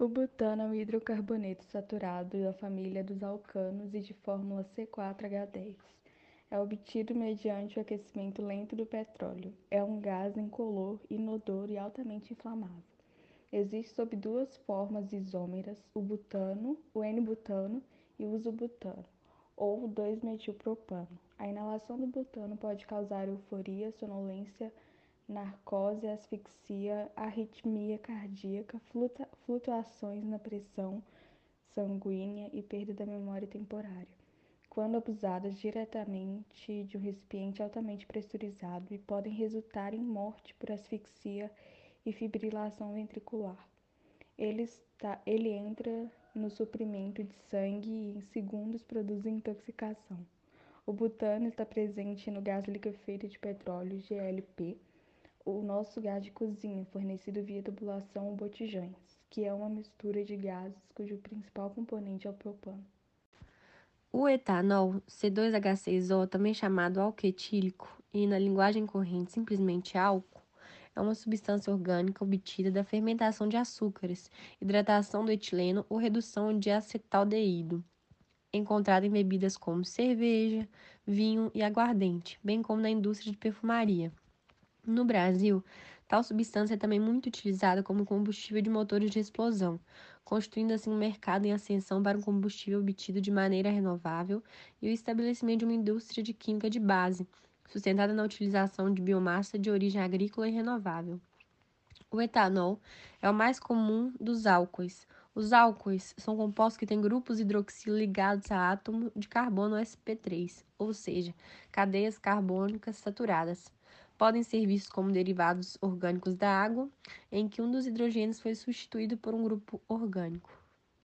O butano é um hidrocarboneto saturado da família dos alcanos e de fórmula C4H10. É obtido mediante o aquecimento lento do petróleo. É um gás incolor, inodoro e altamente inflamável. Existe sob duas formas isômeras, o butano, o N-butano e o isobutano, ou 2-metilpropano. A inalação do butano pode causar euforia, sonolência, narcose, asfixia, arritmia cardíaca, flutuações na pressão sanguínea e perda da memória temporária, quando abusadas diretamente de um recipiente altamente pressurizado e podem resultar em morte por asfixia e fibrilação ventricular. Ele, está, ele entra no suprimento de sangue e em segundos produz intoxicação. O butano está presente no gás liquefeito de petróleo GLP, o nosso gás de cozinha, fornecido via tubulação ou botijões, que é uma mistura de gases cujo principal componente é o propano. O etanol, C2H6O, também chamado álcool etílico e na linguagem corrente simplesmente álcool, é uma substância orgânica obtida da fermentação de açúcares, hidratação do etileno ou redução de acetaldeído, encontrada em bebidas como cerveja, vinho e aguardente, bem como na indústria de perfumaria. No Brasil, tal substância é também muito utilizada como combustível de motores de explosão, constituindo assim um mercado em ascensão para um combustível obtido de maneira renovável e o estabelecimento de uma indústria de química de base, sustentada na utilização de biomassa de origem agrícola e renovável. O etanol é o mais comum dos álcoois. Os álcoois são compostos que têm grupos hidroxilo ligados a átomo de carbono sp3, ou seja, cadeias carbônicas saturadas podem ser vistos como derivados orgânicos da água, em que um dos hidrogênios foi substituído por um grupo orgânico.